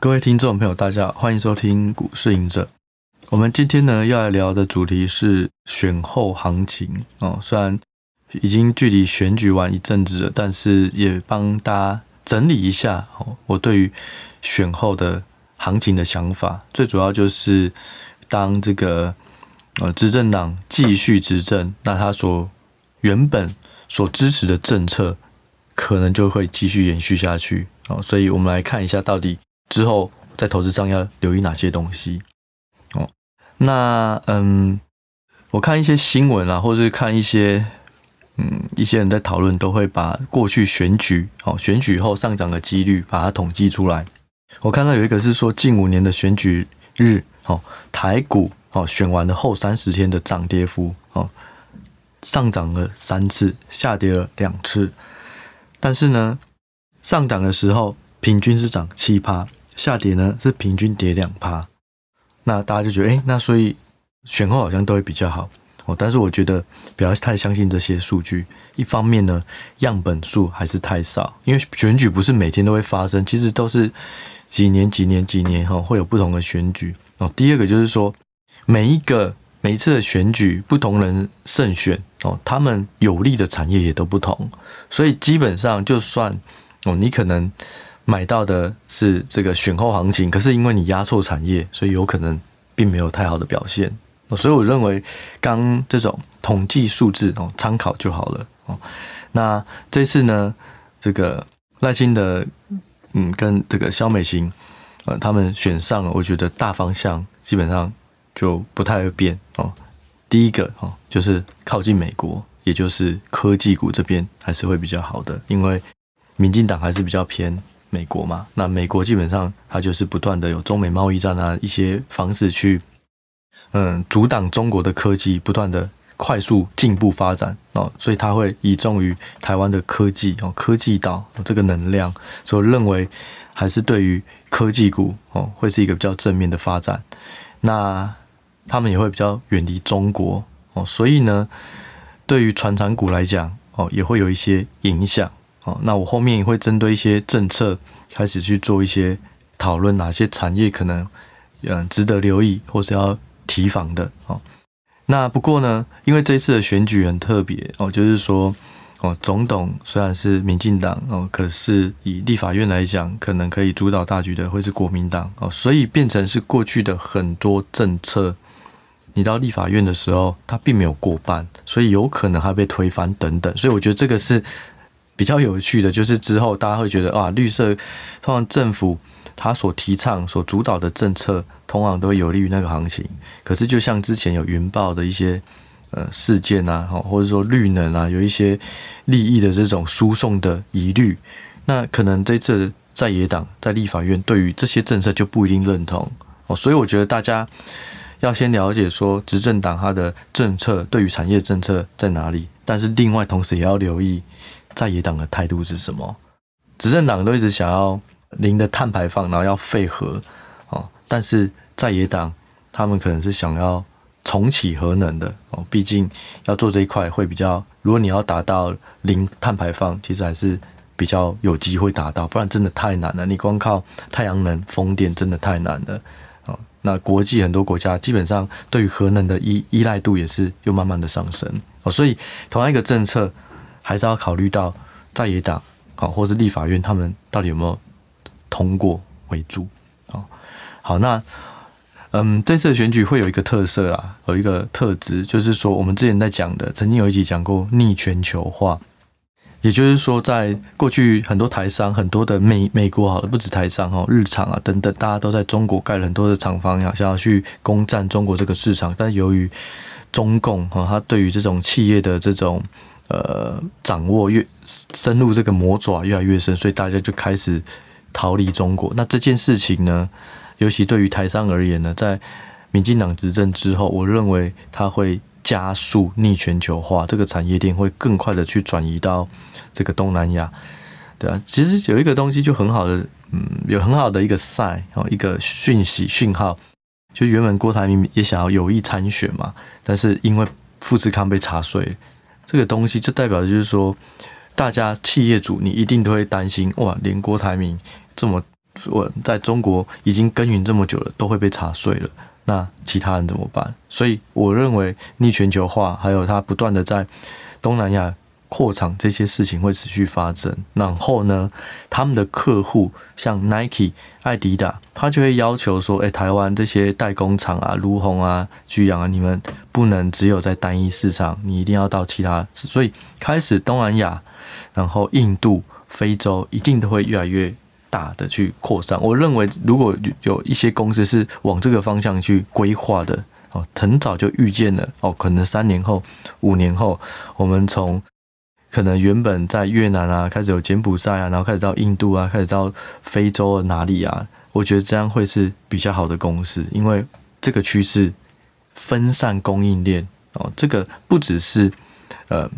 各位听众朋友，大家好，欢迎收听股市隐者。我们今天呢要来聊的主题是选后行情哦。虽然已经距离选举完一阵子了，但是也帮大家整理一下哦，我对于选后的行情的想法。最主要就是当这个呃执政党继续执政，那他所原本所支持的政策可能就会继续延续下去哦。所以我们来看一下到底。之后在投资上要留意哪些东西？哦，那嗯，我看一些新闻啊，或者是看一些嗯一些人在讨论，都会把过去选举哦选举后上涨的几率把它统计出来。我看到有一个是说近五年的选举日哦，台股哦选完的后三十天的涨跌幅哦上涨了三次，下跌了两次，但是呢上涨的时候平均是涨七趴。下跌呢是平均跌两趴，那大家就觉得，哎、那所以选后好像都会比较好哦。但是我觉得不要太相信这些数据。一方面呢，样本数还是太少，因为选举不是每天都会发生，其实都是几年、几年、几年哈会有不同的选举哦。第二个就是说，每一个每一次的选举，不同人胜选哦，他们有利的产业也都不同，所以基本上就算哦，你可能。买到的是这个选后行情，可是因为你押错产业，所以有可能并没有太好的表现。所以我认为，刚这种统计数字哦，参考就好了哦。那这次呢，这个赖清德嗯跟这个萧美琴呃他们选上了，我觉得大方向基本上就不太会变哦。第一个哦，就是靠近美国，也就是科技股这边还是会比较好的，因为民进党还是比较偏。美国嘛，那美国基本上它就是不断的有中美贸易战啊，一些方式去，嗯，阻挡中国的科技不断的快速进步发展哦，所以它会倚重于台湾的科技哦，科技岛这个能量，所以认为还是对于科技股哦，会是一个比较正面的发展。那他们也会比较远离中国哦，所以呢，对于传产股来讲哦，也会有一些影响。那我后面也会针对一些政策开始去做一些讨论，哪些产业可能嗯值得留意或是要提防的哦。那不过呢，因为这一次的选举很特别哦，就是说哦，总统虽然是民进党哦，可是以立法院来讲，可能可以主导大局的会是国民党哦，所以变成是过去的很多政策，你到立法院的时候，它并没有过半，所以有可能还被推翻等等。所以我觉得这个是。比较有趣的就是之后大家会觉得啊，绿色通常政府它所提倡、所主导的政策，通常都会有利于那个行情。可是就像之前有云豹的一些呃事件啊，或者说绿能啊，有一些利益的这种输送的疑虑，那可能这次在野党在立法院对于这些政策就不一定认同哦。所以我觉得大家要先了解说执政党它的政策对于产业政策在哪里，但是另外同时也要留意。在野党的态度是什么？执政党都一直想要零的碳排放，然后要废核哦。但是在野党他们可能是想要重启核能的哦。毕竟要做这一块会比较，如果你要达到零碳排放，其实还是比较有机会达到。不然真的太难了，你光靠太阳能、风电真的太难了哦。那国际很多国家基本上对于核能的依依赖度也是又慢慢的上升哦。所以同样一个政策。还是要考虑到在野党啊，或是立法院他们到底有没有通过为主啊。好，那嗯，这次的选举会有一个特色啊，有一个特质，就是说我们之前在讲的，曾经有一集讲过逆全球化，也就是说，在过去很多台商，很多的美美国好的不止台商哦，日厂啊等等，大家都在中国盖了很多的厂房，想要去攻占中国这个市场，但由于中共哈，他对于这种企业的这种呃，掌握越深入这个魔爪越来越深，所以大家就开始逃离中国。那这件事情呢，尤其对于台商而言呢，在民进党执政之后，我认为它会加速逆全球化，这个产业链会更快的去转移到这个东南亚。对啊，其实有一个东西就很好的，嗯，有很好的一个 sign 哦，一个讯息讯号，就原本郭台铭也想要有意参选嘛，但是因为富士康被查税。这个东西就代表的就是说，大家企业主你一定都会担心哇，连郭台铭这么我在中国已经耕耘这么久了，都会被查税了，那其他人怎么办？所以我认为逆全球化还有它不断的在东南亚。扩厂这些事情会持续发生，然后呢，他们的客户像 Nike、艾迪达，他就会要求说：“哎，台湾这些代工厂啊，儒鸿啊、居阳啊，你们不能只有在单一市场，你一定要到其他。”所以开始东南亚，然后印度、非洲一定都会越来越大的去扩张。我认为，如果有一些公司是往这个方向去规划的，哦，很早就预见了，哦，可能三年后、五年后，我们从可能原本在越南啊，开始有柬埔寨啊，然后开始到印度啊，开始到非洲哪里啊？我觉得这样会是比较好的公司，因为这个趋势分散供应链哦，这个不只是呃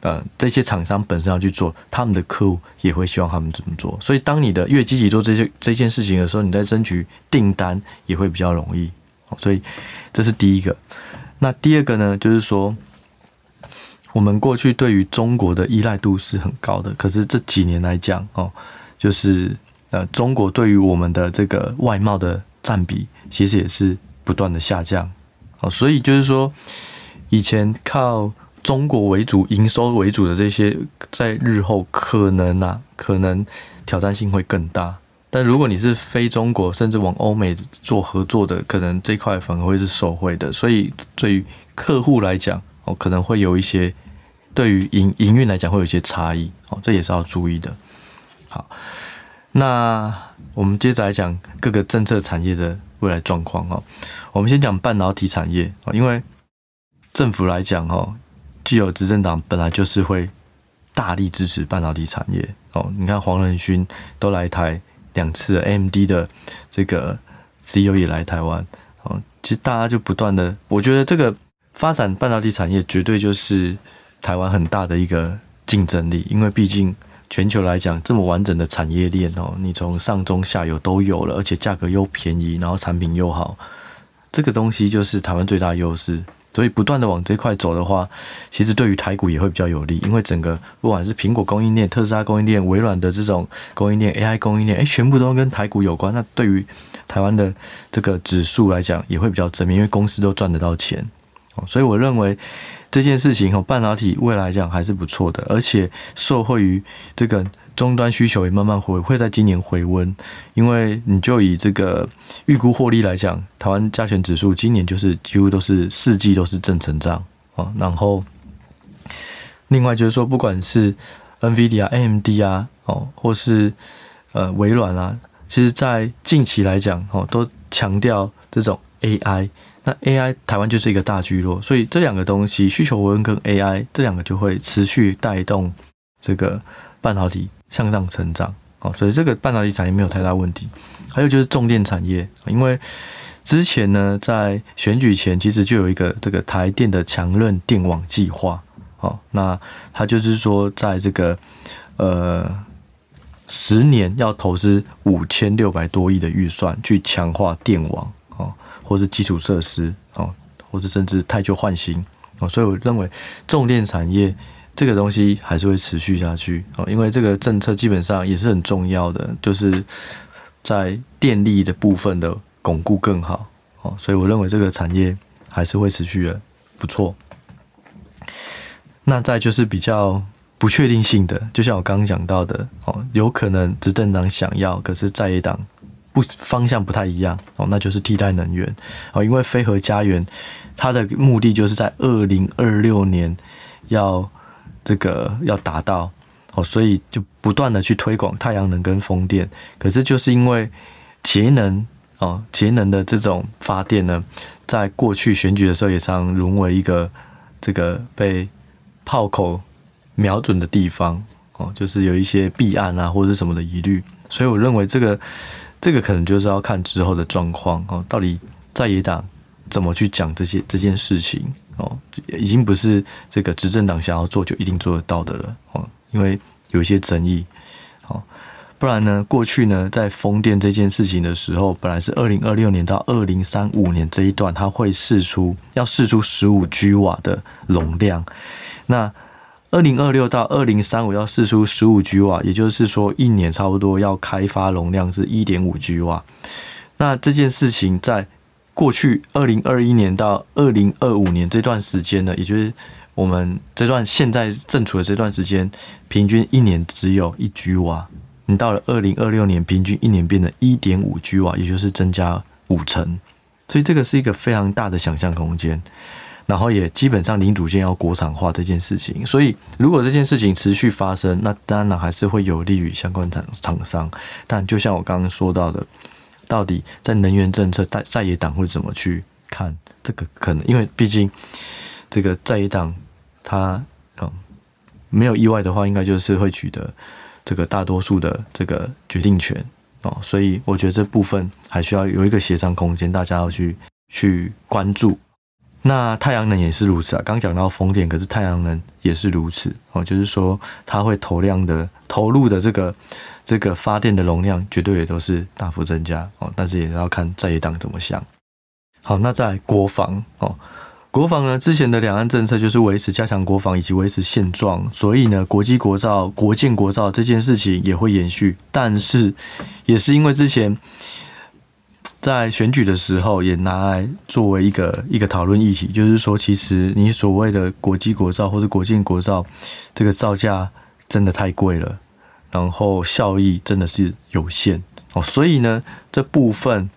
呃这些厂商本身要去做，他们的客户也会希望他们这么做。所以当你的越积极做这些这件事情的时候，你在争取订单也会比较容易。所以这是第一个。那第二个呢，就是说。我们过去对于中国的依赖度是很高的，可是这几年来讲哦，就是呃，中国对于我们的这个外贸的占比，其实也是不断的下降哦，所以就是说，以前靠中国为主、营收为主的这些，在日后可能啊，可能挑战性会更大。但如果你是非中国，甚至往欧美做合作的，可能这块反而会是受惠的。所以对于客户来讲哦，可能会有一些。对于营营运来讲，会有一些差异哦，这也是要注意的。好，那我们接着来讲各个政策产业的未来状况哦。我们先讲半导体产业哦，因为政府来讲哦，既有执政党本来就是会大力支持半导体产业哦。你看黄仁勋都来台两次，AMD 的这个 CEO 也来台湾哦。其实大家就不断的，我觉得这个发展半导体产业绝对就是。台湾很大的一个竞争力，因为毕竟全球来讲这么完整的产业链哦，你从上中下游都有了，而且价格又便宜，然后产品又好，这个东西就是台湾最大优势。所以不断的往这块走的话，其实对于台股也会比较有利，因为整个不管是苹果供应链、特斯拉供应链、微软的这种供应链、AI 供应链，哎，全部都跟台股有关。那对于台湾的这个指数来讲，也会比较正面，因为公司都赚得到钱。所以我认为这件事情哦，半导体未来来讲还是不错的，而且受惠于这个终端需求也慢慢回，会在今年回温。因为你就以这个预估获利来讲，台湾加权指数今年就是几乎都是四季都是正成长啊。然后另外就是说，不管是 NVIDIA、AMD 啊，哦，或是呃微软啊，其实在近期来讲哦，都强调这种 AI。那 AI 台湾就是一个大聚落，所以这两个东西需求温跟 AI 这两个就会持续带动这个半导体向上成长哦，所以这个半导体产业没有太大问题。还有就是重电产业，因为之前呢在选举前其实就有一个这个台电的强韧电网计划哦，那它就是说在这个呃十年要投资五千六百多亿的预算去强化电网。或是基础设施哦，或者甚至汰旧换新哦，所以我认为重电产业这个东西还是会持续下去哦，因为这个政策基本上也是很重要的，就是在电力的部分的巩固更好哦，所以我认为这个产业还是会持续的不错。那再就是比较不确定性的，就像我刚刚讲到的哦，有可能执政党想要，可是在野党。不方向不太一样哦，那就是替代能源哦，因为飞核家园它的目的就是在二零二六年要这个要达到哦，所以就不断的去推广太阳能跟风电。可是就是因为节能哦，节能的这种发电呢，在过去选举的时候也常沦为一个这个被炮口瞄准的地方哦，就是有一些弊案啊或者什么的疑虑，所以我认为这个。这个可能就是要看之后的状况哦，到底在野党怎么去讲这些这件事情哦，已经不是这个执政党想要做就一定做得到的了哦，因为有一些争议哦，不然呢，过去呢，在风电这件事情的时候，本来是二零二六年到二零三五年这一段，它会试出要试出十五 G 瓦的容量，那二零二六到二零三五要释出十五 G 瓦，也就是说一年差不多要开发容量是一点五 G 瓦。那这件事情在过去二零二一年到二零二五年这段时间呢，也就是我们这段现在正处的这段时间，平均一年只有一 G 瓦。你到了二零二六年，平均一年变成一点五 G 瓦，也就是增加五成。所以这个是一个非常大的想象空间。然后也基本上零组件要国产化这件事情。所以如果这件事情持续发生，那当然还是会有利于相关厂厂商。但就像我刚刚说到的。到底在能源政策，在在野党会怎么去看这个可能？因为毕竟这个在野党他嗯没有意外的话，应该就是会取得这个大多数的这个决定权哦，所以我觉得这部分还需要有一个协商空间，大家要去去关注。那太阳能也是如此啊，刚讲到风电，可是太阳能也是如此哦，就是说它会投量的投入的这个。这个发电的容量绝对也都是大幅增加哦，但是也要看在野党怎么想。好，那在国防哦，国防呢，之前的两岸政策就是维持加强国防以及维持现状，所以呢，国机国造、国建国造这件事情也会延续。但是也是因为之前在选举的时候也拿来作为一个一个讨论议题，就是说，其实你所谓的国际国造或者国舰国造，这个造价真的太贵了。然后效益真的是有限哦，所以呢，这部分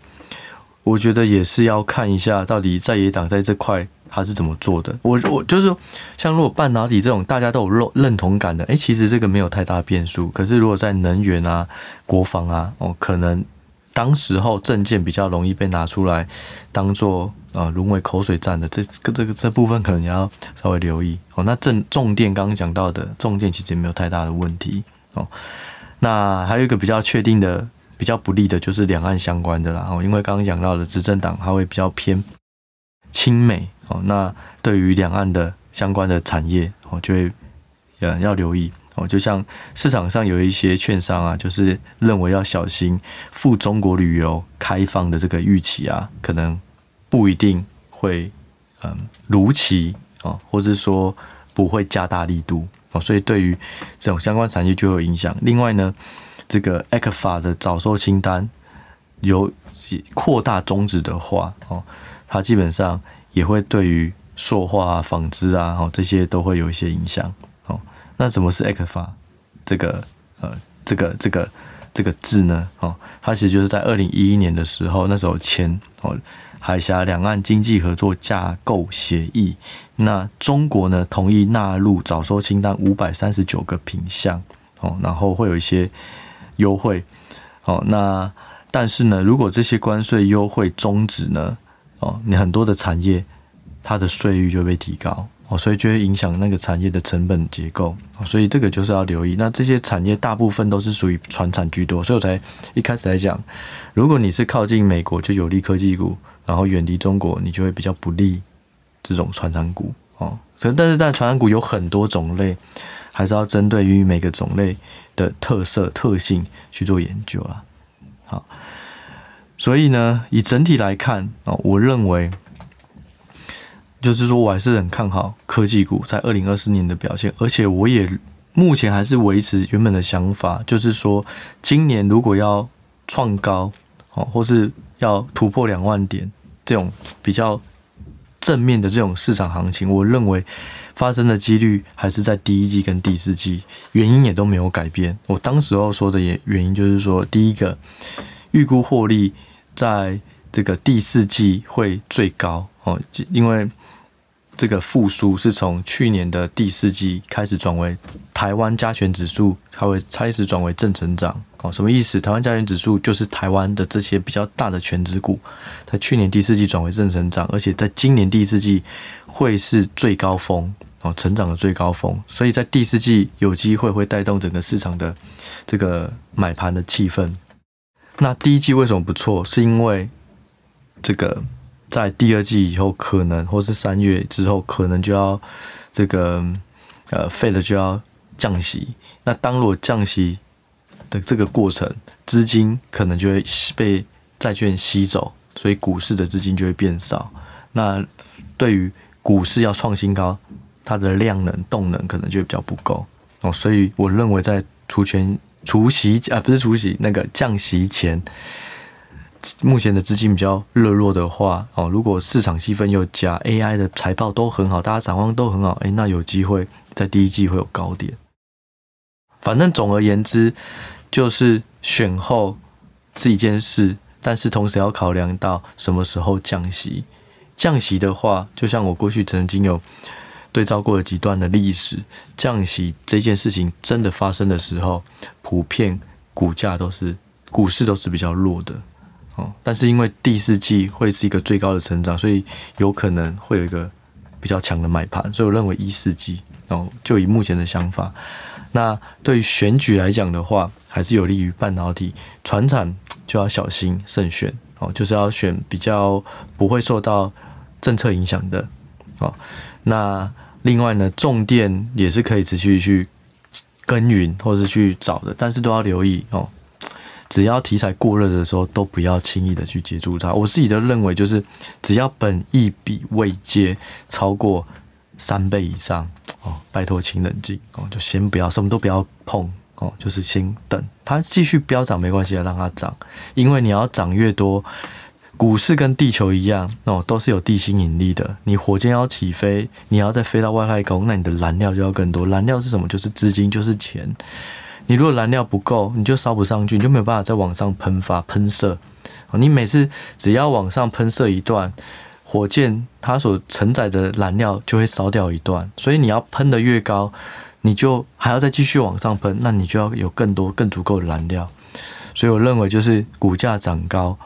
我觉得也是要看一下，到底在野党在这块他是怎么做的。我我就是说，像如果半导体这种大家都有认认同感的，诶，其实这个没有太大变数。可是如果在能源啊、国防啊，哦，可能当时候证件比较容易被拿出来当做啊沦为口水战的，这个这个这部分可能你要稍微留意哦。那正重电刚刚讲到的重电其实也没有太大的问题。哦，那还有一个比较确定的、比较不利的，就是两岸相关的啦。哦，因为刚刚讲到的执政党，它会比较偏亲美哦。那对于两岸的相关的产业，哦，就会呃要留意哦。就像市场上有一些券商啊，就是认为要小心赴中国旅游开放的这个预期啊，可能不一定会嗯如期哦，或者说不会加大力度哦。所以对于这种相关产业就有影响。另外呢，这个 ECFA 的早收清单有扩大终止的话，哦，它基本上也会对于塑化、纺织啊，哦这些都会有一些影响。那什么是 ECFA 这个呃这个这个这个字呢？哦，它其实就是在二零一一年的时候，那时候签哦。海峡两岸经济合作架构协议，那中国呢同意纳入早收清单五百三十九个品项哦，然后会有一些优惠哦。那但是呢，如果这些关税优惠终止呢，哦，你很多的产业它的税率就被提高哦，所以就会影响那个产业的成本结构。所以这个就是要留意。那这些产业大部分都是属于传产居多，所以我才一开始来讲，如果你是靠近美国，就有利科技股。然后远离中国，你就会比较不利这种传产股哦。所以，但是，但传产股有很多种类，还是要针对于每个种类的特色特性去做研究啦。好，所以呢，以整体来看哦，我认为就是说我还是很看好科技股在二零二四年的表现，而且我也目前还是维持原本的想法，就是说今年如果要创高哦，或是要突破两万点。这种比较正面的这种市场行情，我认为发生的几率还是在第一季跟第四季，原因也都没有改变。我当时候说的也原因就是说，第一个预估获利在这个第四季会最高哦，因为。这个复苏是从去年的第四季开始转为台湾加权指数，它会开始转为正成长哦。什么意思？台湾加权指数就是台湾的这些比较大的权值股，在去年第四季转为正成长，而且在今年第四季会是最高峰哦，成长的最高峰。所以在第四季有机会会带动整个市场的这个买盘的气氛。那第一季为什么不错？是因为这个。在第二季以后，可能或是三月之后，可能就要这个呃废了就要降息。那当如果降息的这个过程，资金可能就会被债券吸走，所以股市的资金就会变少。那对于股市要创新高，它的量能、动能可能就比较不够哦。所以我认为在除权除息啊，不是除息，那个降息前，目前的资金比较热络的话哦，如果市场气氛又加，AI 的财报都很好，大家展望都很好，哎，那有机会在第一季会有高点。反正总而言之，就是选后是一件事，但是同时要考量到什么时候降息。降息的话，就像我过去曾经有对照过的几段的历史，降息这件事情真的发生的时候，普遍股价都是股市都是比较弱的哦。但是因为第四季会是一个最高的成长，所以有可能会有一个比较强的买盘。所以我认为一四季哦，就以目前的想法。那对于选举来讲的话，还是有利于半导体、船产就要小心慎选哦，就是要选比较不会受到政策影响的哦。那另外呢，重电也是可以持续去耕耘或是去找的，但是都要留意哦。只要题材过热的时候，都不要轻易的去接触它。我自己的认为就是，只要本益比未接超过三倍以上。哦，拜托，请冷静哦，就先不要，什么都不要碰哦，就是先等它继续飙涨没关系，要让它涨，因为你要涨越多，股市跟地球一样哦，都是有地心引力的。你火箭要起飞，你要再飞到外太空，那你的燃料就要更多。燃料是什么？就是资金，就是钱。你如果燃料不够，你就烧不上去，你就没有办法再往上喷发喷射。你每次只要往上喷射一段。火箭它所承载的燃料就会烧掉一段，所以你要喷得越高，你就还要再继续往上喷，那你就要有更多更足够的燃料。所以我认为就是股价涨高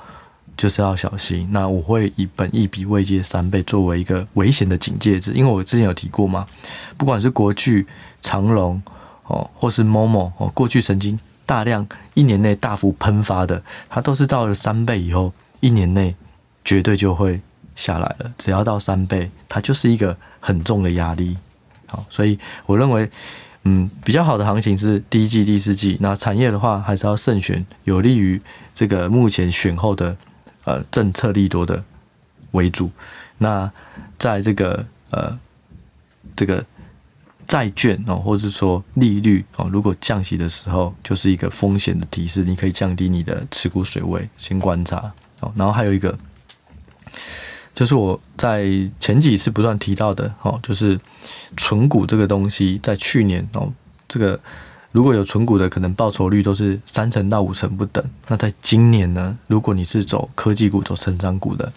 就是要小心。那我会以本益比未接三倍作为一个危险的警戒值，因为我之前有提过嘛，不管是国巨、长隆哦，或是 Momo 哦，过去曾经大量一年内大幅喷发的，它都是到了三倍以后，一年内绝对就会。下来了，只要到三倍，它就是一个很重的压力。好，所以我认为，嗯，比较好的行情是第一季、第四季。那产业的话，还是要慎选有利于这个目前选后的呃政策利多的为主。那在这个呃这个债券哦，或者是说利率哦，如果降息的时候，就是一个风险的提示，你可以降低你的持股水位，先观察哦。然后还有一个。就是我在前几次不断提到的哦，就是存股这个东西，在去年哦，这个如果有存股的，可能报酬率都是三成到五成不等。那在今年呢，如果你是走科技股、走成长股的，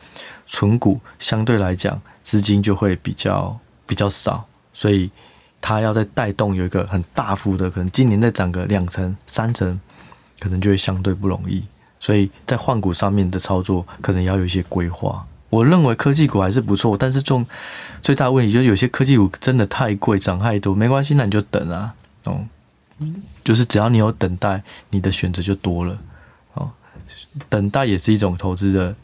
存股相对来讲资金就会比较比较少，所以它要再带动有一个很大幅的，可能今年再涨个两成、三成，可能就会相对不容易。所以在换股上面的操作，可能要有一些规划。我认为科技股还是不错，但是重最大问题就是有些科技股真的太贵，涨太多，没关系，那你就等啊，哦，就是只要你有等待，你的选择就多了，哦，等待也是一种投资的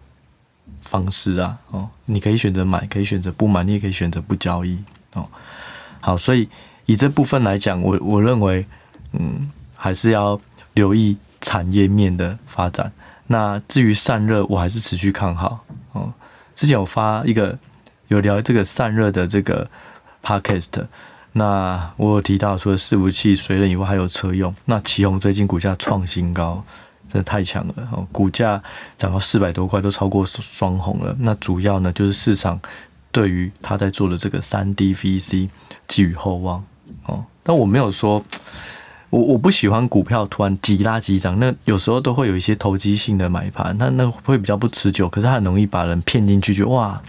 方式啊，哦，你可以选择买，可以选择不买，你也可以选择不交易，哦，好，所以以这部分来讲，我我认为，嗯，还是要留意产业面的发展。那至于散热，我还是持续看好，哦。之前有发一个有聊这个散热的这个 podcast，那我有提到除了伺服器、水冷以外，还有车用。那奇鋐最近股价创新高，真的太强了哦！股价涨到四百多块，都超过双红了。那主要呢，就是市场对于他在做的这个三 D VC 寄予厚望哦。但我没有说。我我不喜欢股票突然急拉急涨，那有时候都会有一些投机性的买盘，那那会比较不持久，可是它很容易把人骗进去，就哇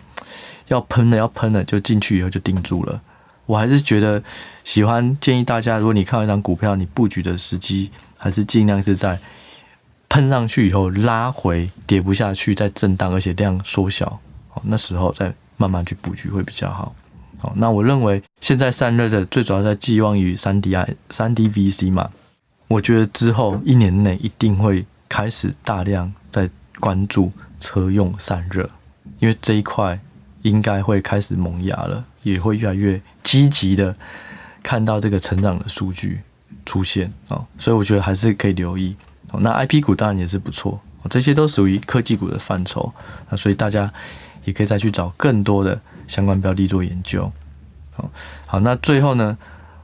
要喷了要喷了，就进去以后就定住了。我还是觉得喜欢建议大家，如果你看到一张股票，你布局的时机还是尽量是在喷上去以后拉回跌不下去，再震荡而且量缩小，那时候再慢慢去布局会比较好。哦，那我认为现在散热的最主要在寄望于三 D I 三 D VC 嘛，我觉得之后一年内一定会开始大量在关注车用散热，因为这一块应该会开始萌芽了，也会越来越积极的看到这个成长的数据出现啊，所以我觉得还是可以留意。那 IP 股当然也是不错，这些都属于科技股的范畴，那所以大家也可以再去找更多的。相关标的做研究，好，好，那最后呢，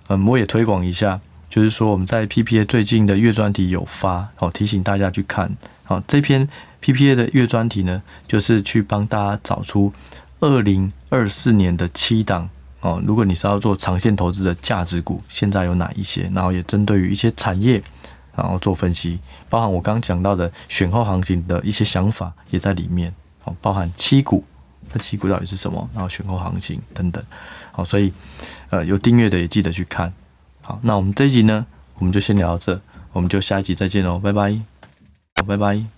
嗯，我也推广一下，就是说我们在 PPA 最近的月专题有发，好，提醒大家去看。好，这篇 PPA 的月专题呢，就是去帮大家找出二零二四年的七档哦。如果你是要做长线投资的价值股，现在有哪一些？然后也针对于一些产业，然后做分析，包含我刚刚讲到的选后行情的一些想法也在里面。包含七股，这七股到底是什么？然后选后行情等等。好，所以呃有订阅的也记得去看。好，那我们这一集呢，我们就先聊到这，我们就下一集再见喽，拜拜。拜拜。